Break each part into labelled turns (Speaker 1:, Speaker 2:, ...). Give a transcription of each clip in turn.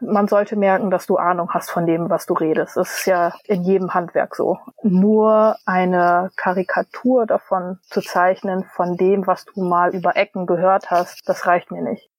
Speaker 1: man sollte merken, dass du Ahnung hast von dem, was du redest. Das ist ja in jedem Handwerk so. Nur eine Karikatur davon zu zeichnen, von dem, was du mal über Ecken gehört hast, das reicht mir nicht.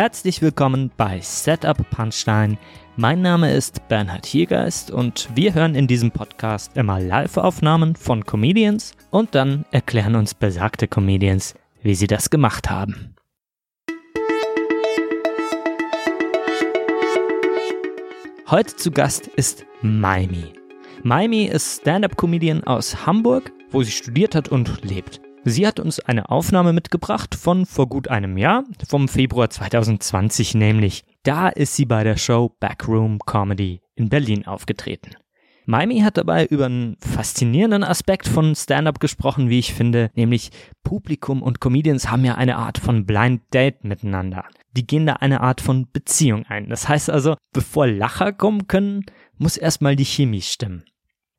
Speaker 2: Herzlich willkommen bei Setup Punchline. Mein Name ist Bernhard Hiergeist und wir hören in diesem Podcast immer Live-Aufnahmen von Comedians und dann erklären uns besagte Comedians, wie sie das gemacht haben. Heute zu Gast ist Maimi. Maimi ist Stand-up-Comedian aus Hamburg, wo sie studiert hat und lebt. Sie hat uns eine Aufnahme mitgebracht von vor gut einem Jahr, vom Februar 2020 nämlich. Da ist sie bei der Show Backroom Comedy in Berlin aufgetreten. Maimi hat dabei über einen faszinierenden Aspekt von Stand-up gesprochen, wie ich finde, nämlich Publikum und Comedians haben ja eine Art von Blind Date miteinander. Die gehen da eine Art von Beziehung ein. Das heißt also, bevor Lacher kommen können, muss erstmal die Chemie stimmen.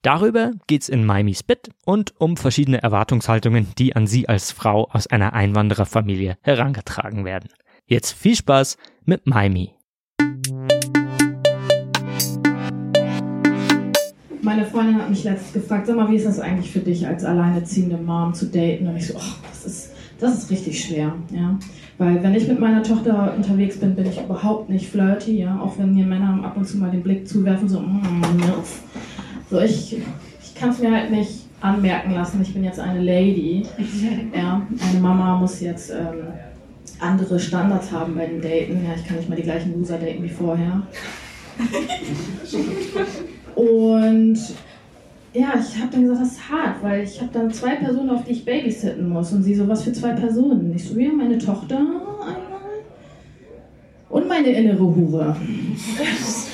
Speaker 2: Darüber geht's in Maimis Bit und um verschiedene Erwartungshaltungen, die an sie als Frau aus einer Einwandererfamilie herangetragen werden. Jetzt viel Spaß mit Maimi.
Speaker 3: Meine Freundin hat mich letztens gefragt, sag mal, wie ist das eigentlich für dich als alleinerziehende Mom zu daten? Und ich so, oh, das ist, das ist richtig schwer, ja. Weil wenn ich mit meiner Tochter unterwegs bin, bin ich überhaupt nicht flirty, ja. Auch wenn mir Männer ab und zu mal den Blick zuwerfen, so, mm, milf. So, ich, ich kann es mir halt nicht anmerken lassen, ich bin jetzt eine Lady. Ja, eine Mama muss jetzt ähm, andere Standards haben bei den Daten. Ja, ich kann nicht mal die gleichen Loser daten wie vorher. Und ja, ich habe dann gesagt, das ist hart, weil ich habe dann zwei Personen, auf die ich babysitten muss. Und sie so, was für zwei Personen? Ich so, ja, meine Tochter einmal und meine innere Hure.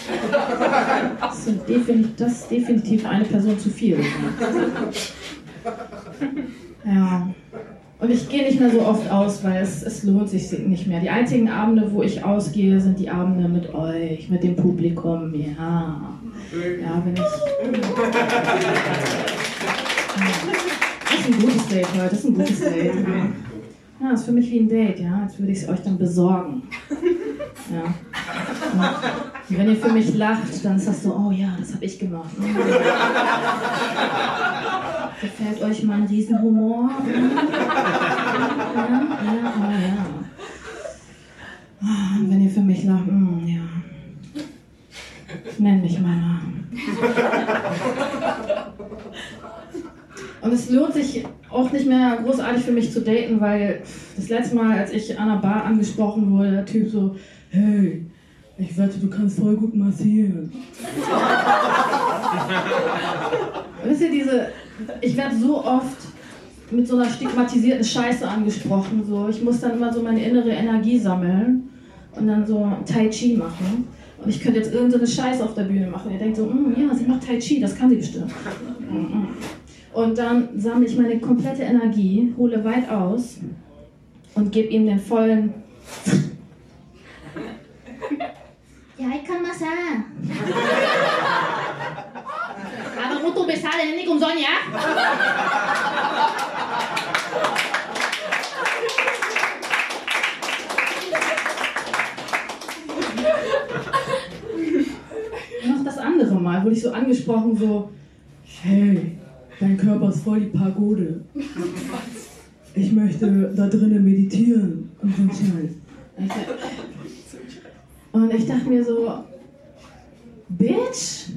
Speaker 3: Das ist, definitiv, das ist definitiv eine Person zu viel. Ja. Und ich gehe nicht mehr so oft aus, weil es, es lohnt sich nicht mehr. Die einzigen Abende, wo ich ausgehe, sind die Abende mit euch, mit dem Publikum. Ja. Ja, wenn ich. Das ist ein gutes Date heute, das ist ein gutes Date. Ja, das ist für mich wie ein Date, ja. Als würde ich es euch dann besorgen. Ja. Und wenn ihr für mich lacht, dann das so, oh ja, das habe ich gemacht. Gefällt euch mein Riesenhumor? Ja, ja, oh ja. Und wenn ihr für mich lacht, mm, ja. Nenn mich meiner. Und es lohnt sich auch nicht mehr großartig für mich zu daten, weil das letzte Mal, als ich an einer Bar angesprochen wurde, der Typ so, hey, ich wette, du kannst voll gut massieren. Wisst ihr, diese, ich werde so oft mit so einer stigmatisierten Scheiße angesprochen. So. Ich muss dann immer so meine innere Energie sammeln und dann so Tai Chi machen. Und ich könnte jetzt irgendeine Scheiße auf der Bühne machen. Ihr denkt so, mm, ja, sie macht Tai Chi, das kann sie bestimmt. Und dann sammle ich meine komplette Energie, hole weit aus und gebe ihm den vollen
Speaker 4: Ja, ich kann massar. Aber Motto bezahlen nicht umsonst, ja?
Speaker 3: Noch das andere Mal wurde ich so angesprochen, so, hey, dein Körper ist voll die Pagode. Ich möchte da drinnen meditieren und so Scheiß. Und ich dachte mir so, Bitch,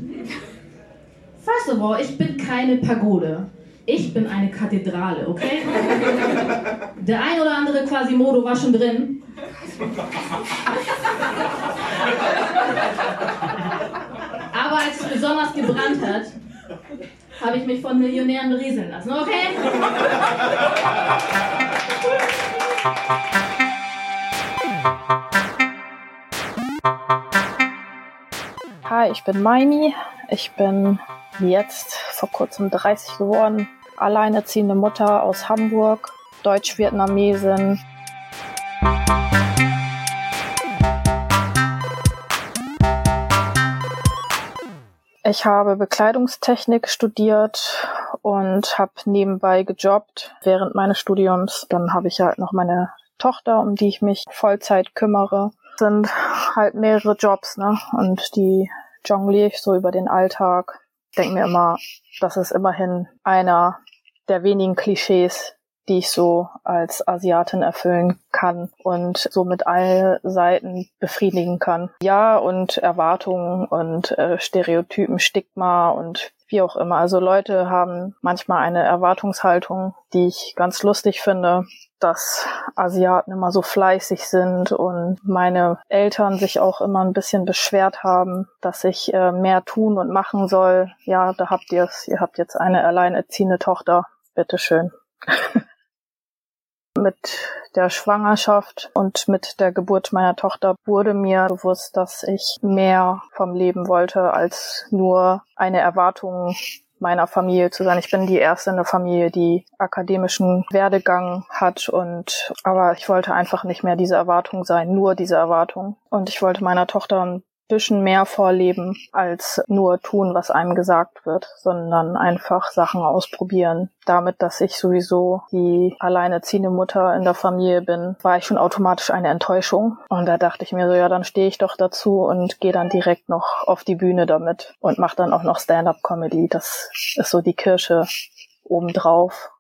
Speaker 3: first of all, ich bin keine Pagode. Ich bin eine Kathedrale, okay? Der ein oder andere Quasimodo war schon drin. Aber als es besonders gebrannt hat, habe ich mich von Millionären berieseln lassen, okay?
Speaker 1: ja, ich bin Maimi. Ich bin jetzt vor kurzem 30 geworden, alleinerziehende Mutter aus Hamburg, Deutsch-Vietnamesin. Ich habe Bekleidungstechnik studiert und habe nebenbei gejobbt während meines Studiums. Dann habe ich halt noch meine Tochter, um die ich mich Vollzeit kümmere. Sind halt mehrere Jobs, ne? Und die jongliere ich so über den Alltag. Denke mir immer, das ist immerhin einer der wenigen Klischees, die ich so als Asiatin erfüllen kann und so mit allen Seiten befriedigen kann. Ja, und Erwartungen und äh, Stereotypen, Stigma und wie auch immer. Also Leute haben manchmal eine Erwartungshaltung, die ich ganz lustig finde, dass Asiaten immer so fleißig sind und meine Eltern sich auch immer ein bisschen beschwert haben, dass ich äh, mehr tun und machen soll. Ja, da habt ihr es. Ihr habt jetzt eine alleinerziehende Tochter. Bitteschön. Mit der Schwangerschaft und mit der Geburt meiner Tochter wurde mir bewusst, dass ich mehr vom Leben wollte als nur eine Erwartung meiner Familie zu sein. Ich bin die erste in der Familie, die akademischen Werdegang hat und aber ich wollte einfach nicht mehr diese Erwartung sein, nur diese Erwartung. Und ich wollte meiner Tochter ein bisschen mehr vorleben als nur tun, was einem gesagt wird, sondern einfach Sachen ausprobieren. Damit, dass ich sowieso die alleinerziehende Mutter in der Familie bin, war ich schon automatisch eine Enttäuschung. Und da dachte ich mir so, ja, dann stehe ich doch dazu und gehe dann direkt noch auf die Bühne damit und mache dann auch noch Stand-up-Comedy. Das ist so die Kirsche obendrauf.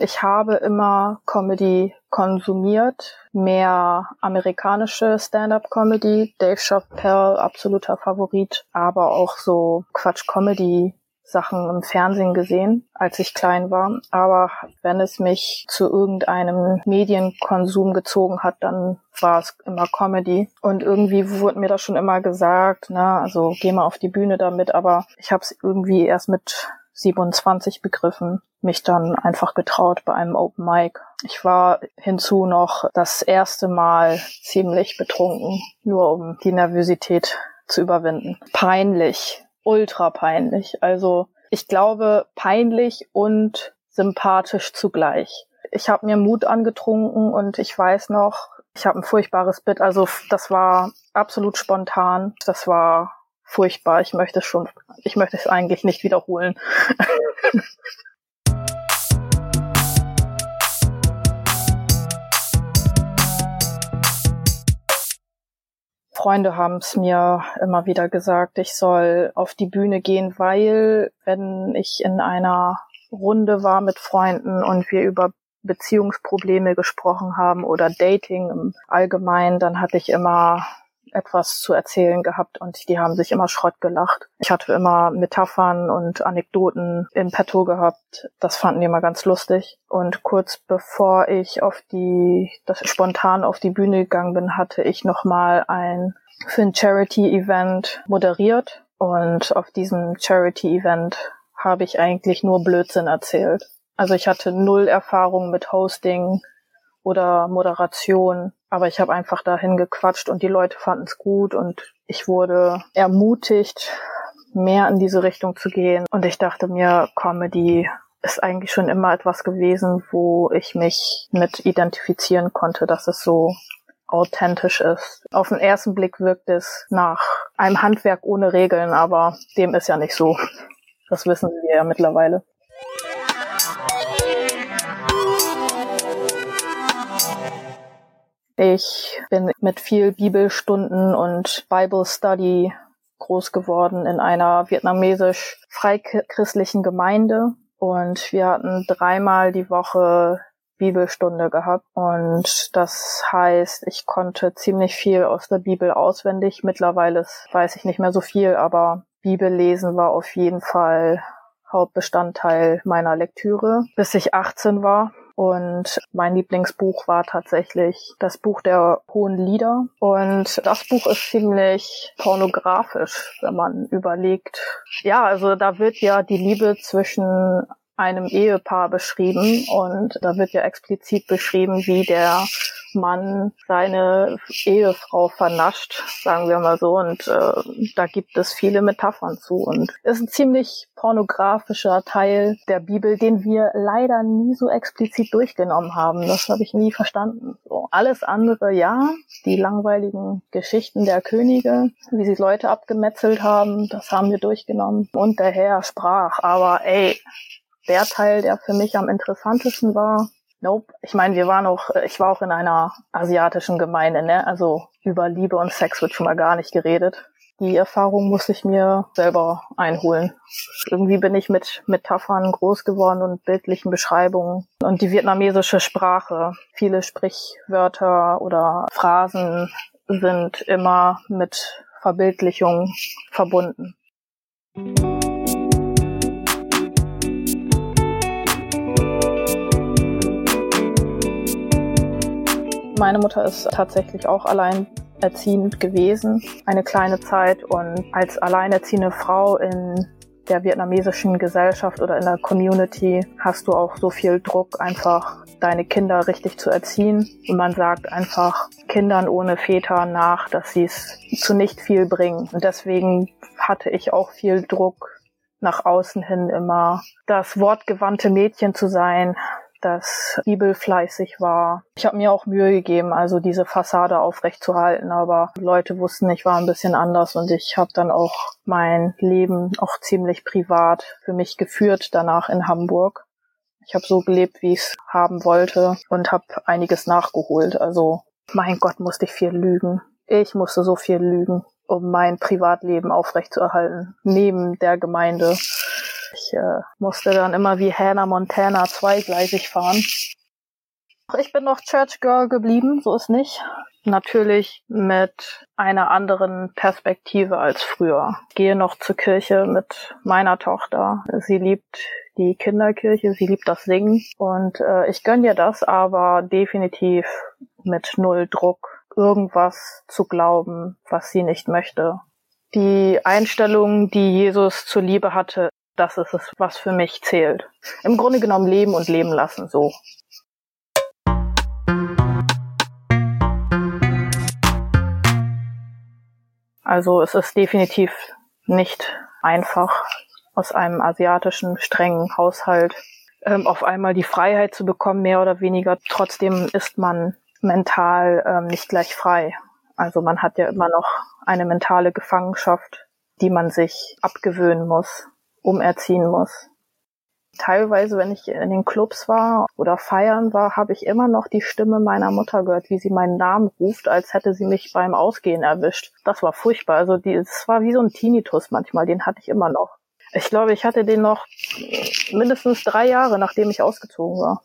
Speaker 1: Ich habe immer Comedy konsumiert, mehr amerikanische Stand-up-Comedy, Dave Chappelle absoluter Favorit, aber auch so Quatsch-Comedy Sachen im Fernsehen gesehen, als ich klein war. Aber wenn es mich zu irgendeinem Medienkonsum gezogen hat, dann war es immer Comedy. Und irgendwie wurde mir das schon immer gesagt, na, also geh mal auf die Bühne damit, aber ich habe es irgendwie erst mit 27 begriffen, mich dann einfach getraut bei einem Open Mic. Ich war hinzu noch das erste Mal ziemlich betrunken, nur um die Nervosität zu überwinden. Peinlich, ultra peinlich. Also ich glaube peinlich und sympathisch zugleich. Ich habe mir Mut angetrunken und ich weiß noch, ich habe ein furchtbares Bit. Also das war absolut spontan. Das war furchtbar. Ich möchte es schon, ich möchte es eigentlich nicht wiederholen. Freunde haben es mir immer wieder gesagt, ich soll auf die Bühne gehen, weil wenn ich in einer Runde war mit Freunden und wir über Beziehungsprobleme gesprochen haben oder Dating im Allgemeinen, dann hatte ich immer etwas zu erzählen gehabt und die haben sich immer Schrott gelacht. Ich hatte immer Metaphern und Anekdoten im Petto gehabt. Das fanden die immer ganz lustig. Und kurz bevor ich auf die, das spontan auf die Bühne gegangen bin, hatte ich nochmal ein für Charity-Event moderiert. Und auf diesem Charity-Event habe ich eigentlich nur Blödsinn erzählt. Also ich hatte null Erfahrung mit Hosting, oder Moderation. Aber ich habe einfach dahin gequatscht und die Leute fanden es gut und ich wurde ermutigt, mehr in diese Richtung zu gehen. Und ich dachte mir, Comedy ist eigentlich schon immer etwas gewesen, wo ich mich mit identifizieren konnte, dass es so authentisch ist. Auf den ersten Blick wirkt es nach einem Handwerk ohne Regeln, aber dem ist ja nicht so. Das wissen wir ja mittlerweile. Ich bin mit viel Bibelstunden und Bible Study groß geworden in einer vietnamesisch freikristlichen Gemeinde und wir hatten dreimal die Woche Bibelstunde gehabt und das heißt, ich konnte ziemlich viel aus der Bibel auswendig. Mittlerweile weiß ich nicht mehr so viel, aber Bibel lesen war auf jeden Fall Hauptbestandteil meiner Lektüre, bis ich 18 war. Und mein Lieblingsbuch war tatsächlich das Buch der hohen Lieder. Und das Buch ist ziemlich pornografisch, wenn man überlegt. Ja, also da wird ja die Liebe zwischen einem Ehepaar beschrieben und da wird ja explizit beschrieben, wie der Mann seine Ehefrau vernascht, sagen wir mal so. Und äh, da gibt es viele Metaphern zu. Und ist ein ziemlich pornografischer Teil der Bibel, den wir leider nie so explizit durchgenommen haben. Das habe ich nie verstanden. So. Alles andere, ja, die langweiligen Geschichten der Könige, wie sie Leute abgemetzelt haben, das haben wir durchgenommen. Und der Herr sprach. Aber ey, der Teil, der für mich am interessantesten war, Nope. Ich meine, wir waren auch, äh, ich war auch in einer asiatischen Gemeinde, ne? Also über Liebe und Sex wird schon mal gar nicht geredet. Die Erfahrung muss ich mir selber einholen. Irgendwie bin ich mit Metaphern groß geworden und bildlichen Beschreibungen. Und die vietnamesische Sprache, viele Sprichwörter oder Phrasen sind immer mit Verbildlichung verbunden. Meine Mutter ist tatsächlich auch alleinerziehend gewesen, eine kleine Zeit. Und als alleinerziehende Frau in der vietnamesischen Gesellschaft oder in der Community hast du auch so viel Druck, einfach deine Kinder richtig zu erziehen. Und man sagt einfach Kindern ohne Väter nach, dass sie es zu nicht viel bringen. Und deswegen hatte ich auch viel Druck, nach außen hin immer das wortgewandte Mädchen zu sein, das bibelfleißig war. Ich habe mir auch Mühe gegeben, also diese Fassade aufrechtzuerhalten, aber Leute wussten, ich war ein bisschen anders und ich habe dann auch mein Leben auch ziemlich privat für mich geführt danach in Hamburg. Ich habe so gelebt, wie ich es haben wollte und habe einiges nachgeholt. Also mein Gott, musste ich viel lügen. Ich musste so viel lügen, um mein Privatleben aufrechtzuerhalten, neben der Gemeinde. Ich äh, musste dann immer wie Hannah Montana zweigleisig fahren. Ich bin noch Church Girl geblieben, so ist nicht. Natürlich mit einer anderen Perspektive als früher. Ich gehe noch zur Kirche mit meiner Tochter. Sie liebt die Kinderkirche, sie liebt das Singen und äh, ich gönn ihr das, aber definitiv mit null Druck, irgendwas zu glauben, was sie nicht möchte. Die Einstellung, die Jesus zur Liebe hatte, das ist es, was für mich zählt. Im Grunde genommen leben und leben lassen, so. Also es ist definitiv nicht einfach, aus einem asiatischen strengen Haushalt ähm, auf einmal die Freiheit zu bekommen, mehr oder weniger. Trotzdem ist man mental ähm, nicht gleich frei. Also man hat ja immer noch eine mentale Gefangenschaft, die man sich abgewöhnen muss umerziehen muss. Teilweise, wenn ich in den Clubs war oder feiern war, habe ich immer noch die Stimme meiner Mutter gehört, wie sie meinen Namen ruft, als hätte sie mich beim Ausgehen erwischt. Das war furchtbar. Also es war wie so ein Tinnitus manchmal, den hatte ich immer noch. Ich glaube, ich hatte den noch mindestens drei Jahre, nachdem ich ausgezogen war.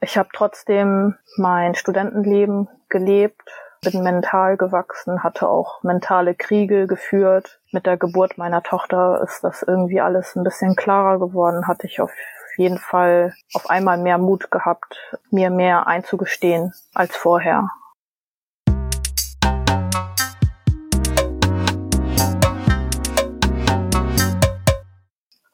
Speaker 1: Ich habe trotzdem mein Studentenleben gelebt, bin mental gewachsen, hatte auch mentale Kriege geführt. Mit der Geburt meiner Tochter ist das irgendwie alles ein bisschen klarer geworden, hatte ich auf jeden Fall auf einmal mehr Mut gehabt, mir mehr einzugestehen als vorher.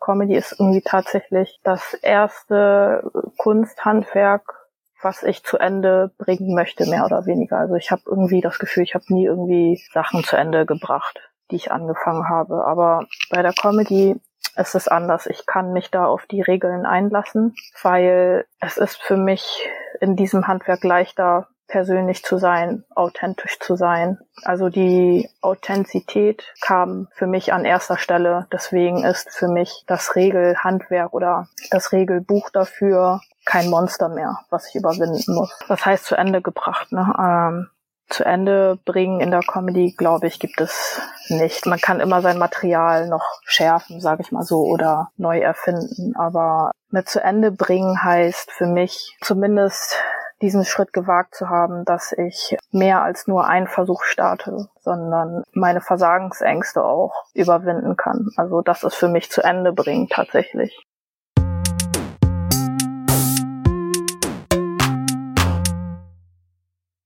Speaker 1: Comedy ist irgendwie tatsächlich das erste Kunsthandwerk, was ich zu Ende bringen möchte, mehr oder weniger. Also ich habe irgendwie das Gefühl, ich habe nie irgendwie Sachen zu Ende gebracht, die ich angefangen habe. Aber bei der Comedy ist es anders. Ich kann mich da auf die Regeln einlassen, weil es ist für mich in diesem Handwerk leichter, persönlich zu sein, authentisch zu sein. Also die Authentizität kam für mich an erster Stelle. Deswegen ist für mich das Regelhandwerk oder das Regelbuch dafür kein Monster mehr, was ich überwinden muss. Das heißt zu Ende gebracht. Ne? Ähm, zu Ende bringen in der Comedy, glaube ich, gibt es nicht. Man kann immer sein Material noch schärfen, sage ich mal so, oder neu erfinden. Aber mit zu Ende bringen heißt für mich zumindest diesen Schritt gewagt zu haben, dass ich mehr als nur einen Versuch starte, sondern meine Versagensängste auch überwinden kann. Also das ist für mich zu Ende bringen tatsächlich.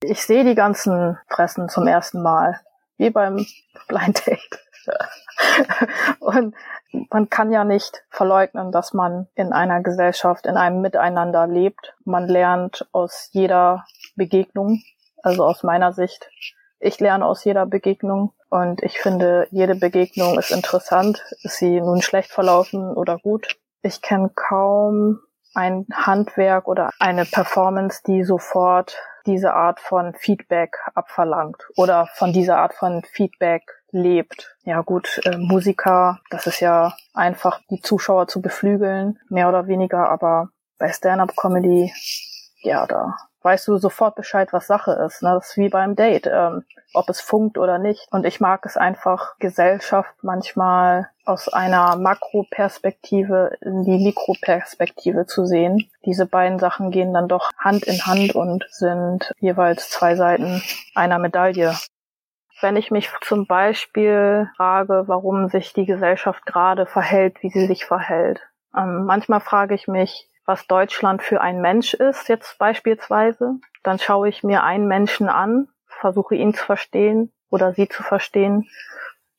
Speaker 1: Ich sehe die ganzen Fressen zum ersten Mal, wie beim Blind Date. Und man kann ja nicht verleugnen, dass man in einer Gesellschaft, in einem Miteinander lebt. Man lernt aus jeder Begegnung, also aus meiner Sicht. Ich lerne aus jeder Begegnung und ich finde, jede Begegnung ist interessant. Ist sie nun schlecht verlaufen oder gut? Ich kenne kaum ein Handwerk oder eine Performance, die sofort diese Art von Feedback abverlangt oder von dieser Art von Feedback lebt. Ja gut, äh, Musiker, das ist ja einfach die Zuschauer zu beflügeln, mehr oder weniger, aber bei Stand-up-Comedy, ja, da weißt du sofort Bescheid, was Sache ist. Ne? Das ist wie beim Date, ähm, ob es funkt oder nicht. Und ich mag es einfach, Gesellschaft manchmal aus einer Makroperspektive in die Mikroperspektive zu sehen. Diese beiden Sachen gehen dann doch Hand in Hand und sind jeweils zwei Seiten einer Medaille. Wenn ich mich zum Beispiel frage, warum sich die Gesellschaft gerade verhält, wie sie sich verhält. Ähm, manchmal frage ich mich, was Deutschland für ein Mensch ist, jetzt beispielsweise. Dann schaue ich mir einen Menschen an, versuche ihn zu verstehen oder sie zu verstehen.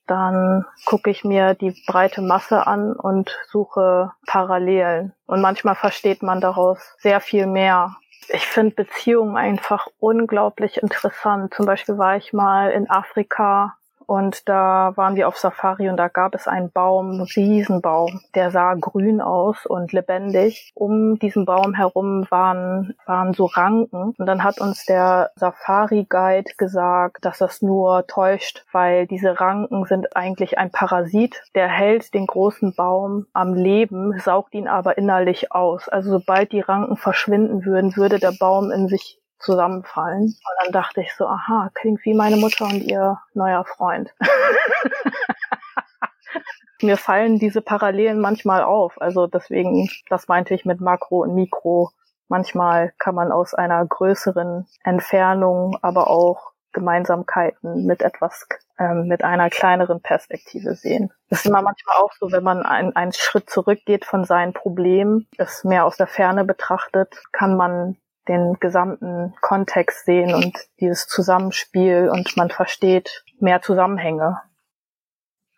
Speaker 1: Dann gucke ich mir die breite Masse an und suche Parallelen. Und manchmal versteht man daraus sehr viel mehr. Ich finde Beziehungen einfach unglaublich interessant. Zum Beispiel war ich mal in Afrika und da waren wir auf Safari und da gab es einen Baum, einen Riesenbaum, der sah grün aus und lebendig. Um diesen Baum herum waren, waren so Ranken. Und dann hat uns der Safari-Guide gesagt, dass das nur täuscht, weil diese Ranken sind eigentlich ein Parasit. Der hält den großen Baum am Leben, saugt ihn aber innerlich aus. Also sobald die Ranken verschwinden würden, würde der Baum in sich zusammenfallen. Und dann dachte ich so, aha, klingt wie meine Mutter und ihr neuer Freund. Mir fallen diese Parallelen manchmal auf. Also deswegen, das meinte ich mit Makro und Mikro. Manchmal kann man aus einer größeren Entfernung aber auch Gemeinsamkeiten mit etwas, ähm, mit einer kleineren Perspektive sehen. Das ist immer manchmal auch so, wenn man ein, einen Schritt zurückgeht von seinen Problemen, es mehr aus der Ferne betrachtet, kann man den gesamten Kontext sehen und dieses Zusammenspiel und man versteht mehr Zusammenhänge.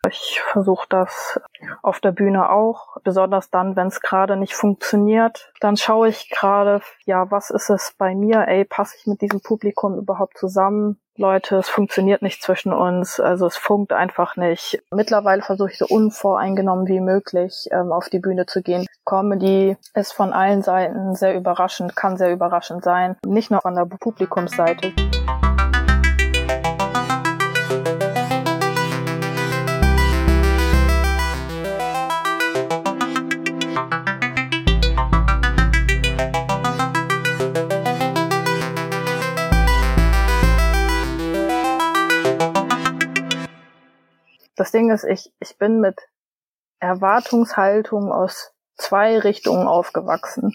Speaker 1: Ich versuche das auf der Bühne auch, besonders dann, wenn es gerade nicht funktioniert. Dann schaue ich gerade, ja, was ist es bei mir? Ey, passe ich mit diesem Publikum überhaupt zusammen? Leute, es funktioniert nicht zwischen uns, also es funkt einfach nicht. Mittlerweile versuche ich so unvoreingenommen wie möglich ähm, auf die Bühne zu gehen. Comedy ist von allen Seiten sehr überraschend, kann sehr überraschend sein, nicht nur von der Publikumsseite. Das Ding ist, ich, ich bin mit Erwartungshaltung aus zwei Richtungen aufgewachsen.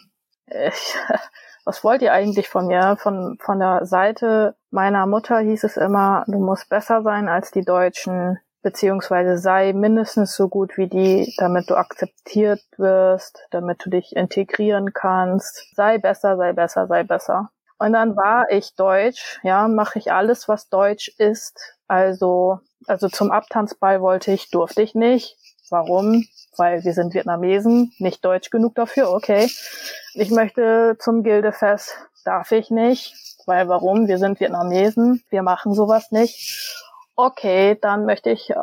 Speaker 1: Ich, was wollt ihr eigentlich von mir? Von, von der Seite meiner Mutter hieß es immer, du musst besser sein als die Deutschen, beziehungsweise sei mindestens so gut wie die, damit du akzeptiert wirst, damit du dich integrieren kannst. Sei besser, sei besser, sei besser. Und dann war ich Deutsch, ja, mache ich alles, was Deutsch ist. Also also zum Abtanzball wollte ich, durfte ich nicht. Warum? Weil wir sind Vietnamesen, nicht deutsch genug dafür, okay. Ich möchte zum Gildefest, darf ich nicht. Weil warum? Wir sind Vietnamesen, wir machen sowas nicht. Okay, dann möchte ich äh,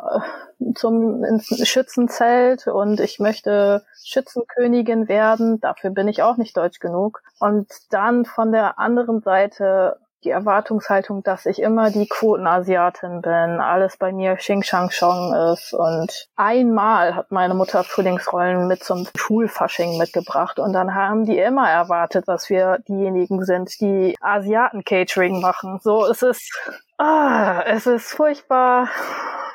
Speaker 1: zum ins Schützenzelt und ich möchte Schützenkönigin werden. Dafür bin ich auch nicht deutsch genug. Und dann von der anderen Seite die Erwartungshaltung, dass ich immer die Quotenasiatin bin, alles bei mir Xing Shang Chong ist. Und einmal hat meine Mutter Frühlingsrollen mit zum Schulfasching mitgebracht. Und dann haben die immer erwartet, dass wir diejenigen sind, die Asiaten-Catering machen. So, es ist, ah, es ist furchtbar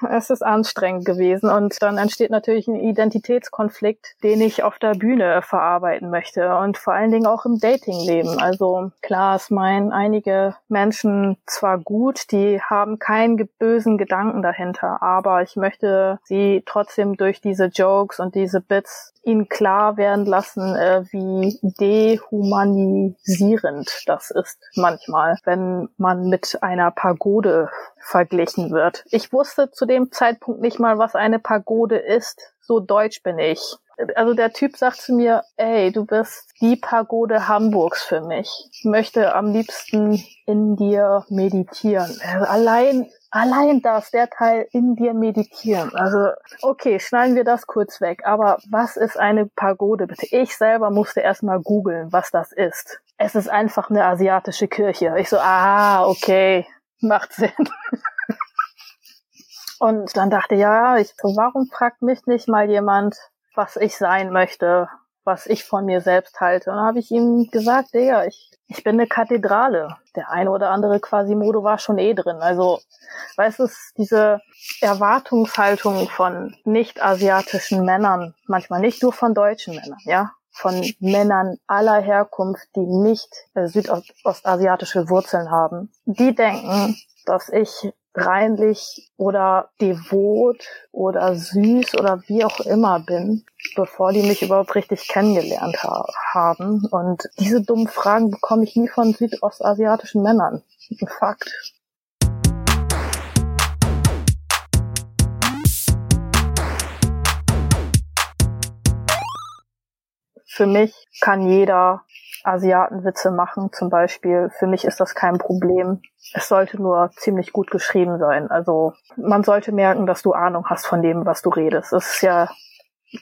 Speaker 1: es ist anstrengend gewesen und dann entsteht natürlich ein Identitätskonflikt, den ich auf der Bühne verarbeiten möchte und vor allen Dingen auch im Datingleben. Also klar, es meinen einige Menschen zwar gut, die haben keinen bösen Gedanken dahinter, aber ich möchte sie trotzdem durch diese Jokes und diese Bits ihnen klar werden lassen, äh, wie dehumanisierend das ist manchmal, wenn man mit einer Pagode verglichen wird. Ich wusste zu dem Zeitpunkt nicht mal, was eine Pagode ist. So deutsch bin ich. Also der Typ sagt zu mir, ey, du bist die Pagode Hamburgs für mich. Ich möchte am liebsten in dir meditieren. Also allein, allein das, der Teil in dir meditieren. Also, okay, schneiden wir das kurz weg. Aber was ist eine Pagode bitte? Ich selber musste erstmal googeln, was das ist. Es ist einfach eine asiatische Kirche. Ich so, ah, okay, macht Sinn. Und dann dachte ja, ich warum fragt mich nicht mal jemand, was ich sein möchte, was ich von mir selbst halte. Und dann habe ich ihm gesagt, Digga, ich, ich bin eine Kathedrale. Der eine oder andere Quasimodo war schon eh drin. Also, weißt du, diese Erwartungshaltung von nicht-asiatischen Männern, manchmal nicht nur von deutschen Männern, ja, von Männern aller Herkunft, die nicht äh, südostasiatische Wurzeln haben. Die denken, dass ich reinlich oder devot oder süß oder wie auch immer bin, bevor die mich überhaupt richtig kennengelernt ha haben. Und diese dummen Fragen bekomme ich nie von südostasiatischen Männern. Fakt. Für mich kann jeder Asiatenwitze machen zum Beispiel. Für mich ist das kein Problem. Es sollte nur ziemlich gut geschrieben sein. Also man sollte merken, dass du Ahnung hast von dem, was du redest. Das ist ja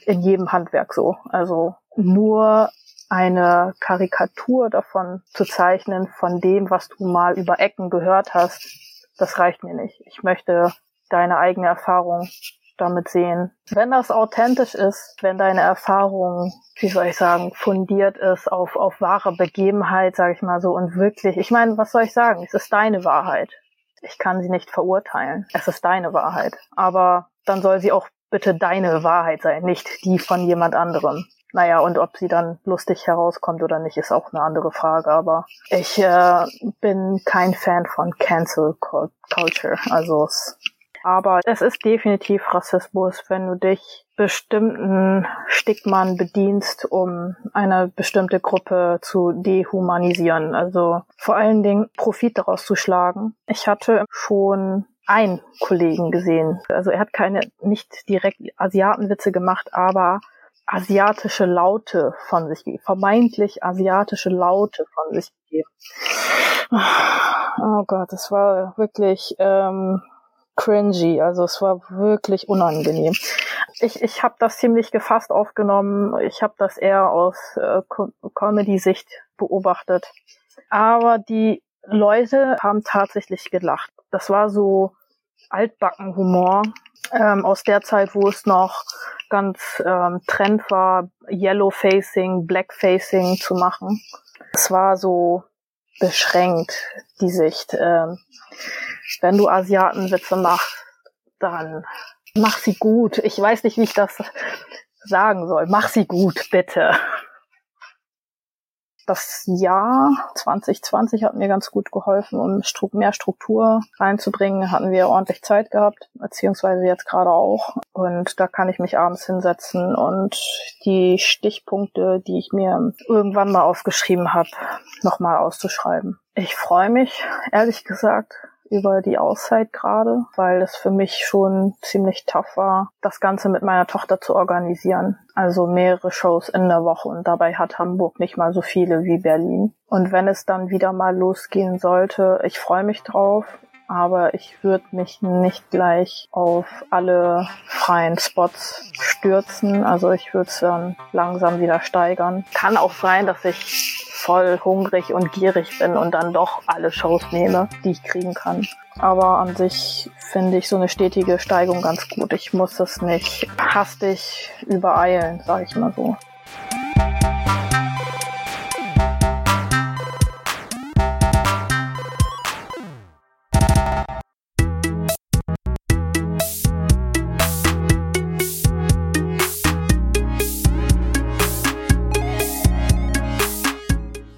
Speaker 1: in jedem Handwerk so. Also nur eine Karikatur davon zu zeichnen, von dem, was du mal über Ecken gehört hast, das reicht mir nicht. Ich möchte deine eigene Erfahrung damit sehen. Wenn das authentisch ist, wenn deine Erfahrung, wie soll ich sagen, fundiert ist auf, auf wahre Begebenheit, sage ich mal so, und wirklich, ich meine, was soll ich sagen? Es ist deine Wahrheit. Ich kann sie nicht verurteilen. Es ist deine Wahrheit. Aber dann soll sie auch bitte deine Wahrheit sein, nicht die von jemand anderem. Naja, und ob sie dann lustig herauskommt oder nicht, ist auch eine andere Frage. Aber ich äh, bin kein Fan von Cancel Culture. Also es aber es ist definitiv Rassismus, wenn du dich bestimmten Stigmen bedienst, um eine bestimmte Gruppe zu dehumanisieren. Also vor allen Dingen Profit daraus zu schlagen. Ich hatte schon einen Kollegen gesehen. Also er hat keine, nicht direkt Asiatenwitze gemacht, aber asiatische Laute von sich gegeben, vermeintlich asiatische Laute von sich gegeben. Oh Gott, das war wirklich ähm, cringy. Also es war wirklich unangenehm. Ich, ich habe das ziemlich gefasst aufgenommen. Ich habe das eher aus äh, Comedy-Sicht beobachtet. Aber die Leute haben tatsächlich gelacht. Das war so altbacken Humor ähm, aus der Zeit, wo es noch ganz ähm, Trend war, Yellow Facing, Black Facing zu machen. Es war so beschränkt, die Sicht. Ähm, wenn du Asiatenwitze machst, dann mach sie gut. Ich weiß nicht, wie ich das sagen soll. Mach sie gut, bitte. Das Jahr 2020 hat mir ganz gut geholfen, um mehr Struktur reinzubringen. Hatten wir ordentlich Zeit gehabt, beziehungsweise jetzt gerade auch. Und da kann ich mich abends hinsetzen und die Stichpunkte, die ich mir irgendwann mal aufgeschrieben habe, nochmal auszuschreiben. Ich freue mich, ehrlich gesagt, über die Auszeit gerade, weil es für mich schon ziemlich tough war, das Ganze mit meiner Tochter zu organisieren. Also mehrere Shows in der Woche und dabei hat Hamburg nicht mal so viele wie Berlin. Und wenn es dann wieder mal losgehen sollte, ich freue mich drauf, aber ich würde mich nicht gleich auf alle freien Spots stürzen. Also ich würde es dann langsam wieder steigern. Kann auch sein, dass ich voll hungrig und gierig bin und dann doch alle Shows nehme, die ich kriegen kann. Aber an sich finde ich so eine stetige Steigung ganz gut. Ich muss es nicht hastig übereilen, sage ich mal so.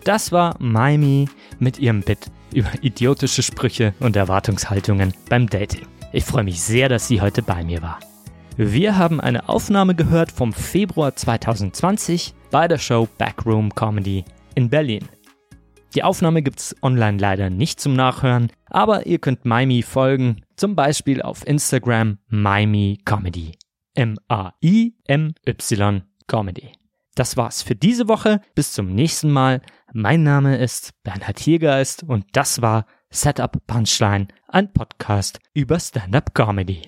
Speaker 2: Das war Maimi mit ihrem Bit über idiotische Sprüche und Erwartungshaltungen beim Dating. Ich freue mich sehr, dass sie heute bei mir war. Wir haben eine Aufnahme gehört vom Februar 2020 bei der Show Backroom Comedy in Berlin. Die Aufnahme gibt's online leider nicht zum Nachhören, aber ihr könnt Maimi folgen, zum Beispiel auf Instagram Maimi Comedy. M-A-I-M-Y Comedy. Das war's für diese Woche. Bis zum nächsten Mal. Mein Name ist Bernhard Hiergeist und das war Setup Punchline, ein Podcast über Stand-up Comedy.